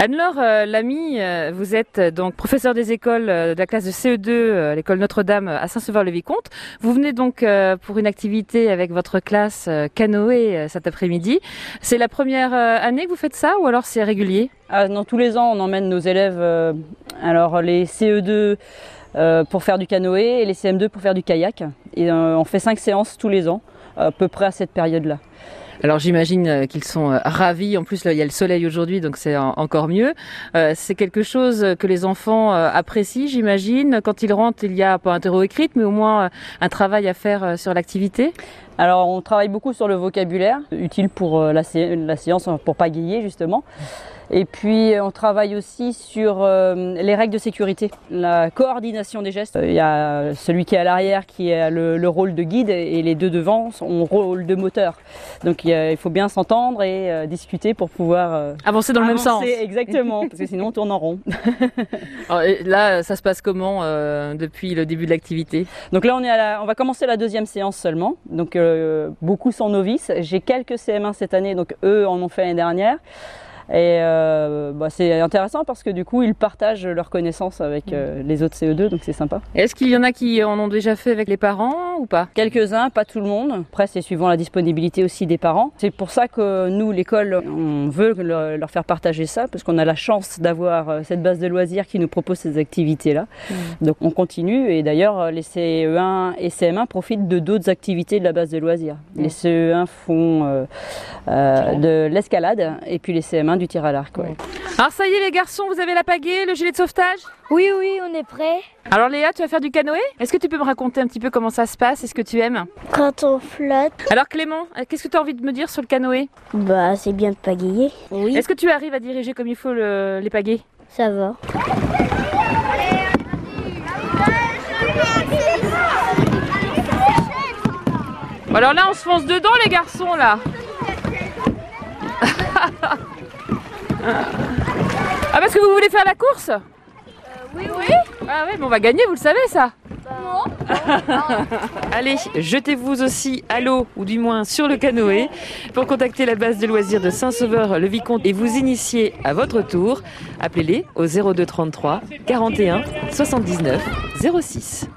Anne-Laure euh, Lamy, euh, vous êtes euh, donc professeur des écoles de la classe de CE2 à l'école Notre-Dame à Saint-Sauveur-le-Vicomte. Vous venez donc pour une activité avec votre classe canoë cet après-midi. C'est la première année que vous faites ça ou alors c'est régulier? Ah, Non, tous les ans on emmène nos élèves, alors les CE2 pour faire du canoë et les CM2 pour faire du kayak. Et on fait cinq séances tous les ans, à peu près à cette période-là. Alors j'imagine euh, qu'ils sont euh, ravis. En plus, il y a le soleil aujourd'hui, donc c'est encore mieux. Euh, c'est quelque chose que les enfants apprécient, j'imagine. Quand ils rentrent, il y a pas un terreau écrit, mais au moins un travail à faire sur l'activité. Alors on travaille beaucoup sur le vocabulaire, utile pour la, la séance, pour pagayer justement. Et puis on travaille aussi sur euh, les règles de sécurité, la coordination des gestes. Il y a celui qui est à l'arrière qui a le, rôle de guide et les deux devant ont le rôle de moteur. Donc il, faut bien s'entendre et euh, discuter pour pouvoir euh, avancer dans le même sens. Exactement, parce que sinon on tourne en rond. là, ça se passe comment depuis le début de l'activité? Donc là, on est à on va commencer la deuxième séance seulement. Donc beaucoup sont novices. J'ai quelques CM1 cette année, donc eux en ont fait l'année dernière. Et euh, bah, c'est intéressant parce que du coup, ils partagent leurs connaissances avec euh, les autres CE2, donc c'est sympa. Est-ce qu'il y en a qui en ont déjà fait avec les parents ou pas? Quelques-uns, pas tout le monde. Après, c'est suivant la disponibilité aussi des parents. C'est pour ça que nous, l'école, on veut leur faire partager ça parce qu'on a la chance d'avoir euh, cette base de loisirs qui nous propose ces activités-là. Mmh. Donc on continue et d'ailleurs, les CE1 et CM1 profitent de d'autres activités de la base de loisirs. Mmh. Les CE1 font de l'escalade et puis les CM1 du tir à l'arc. Alors ça y est les garçons, vous avez la pagaie, le gilet de sauvetage? Oui, oui, on est prêt. Alors Léa, tu vas faire du canoë? Est-ce que tu peux me raconter un petit peu comment ça se passe? Est-ce que tu aimes? Quand on flotte. Alors Clément, euh, qu'est-ce que tu as envie de me dire sur le canoë? Bah c'est bien de pagayer. Oui. Est-ce que tu arrives à diriger comme il faut les pagaies? Ça va. alors là, on se fonce dedans, les garçons, là. Ah parce que vous voulez faire la course euh, Oui, oui. Ah oui, mais on va gagner, vous le savez ça Non. Allez, jetez-vous aussi à l'eau, ou du moins sur le canoë, pour contacter la base de loisirs de Saint-Sauveur-le-Vicomte et vous initier à votre tour. Appelez-les au 02 33 41 79 06.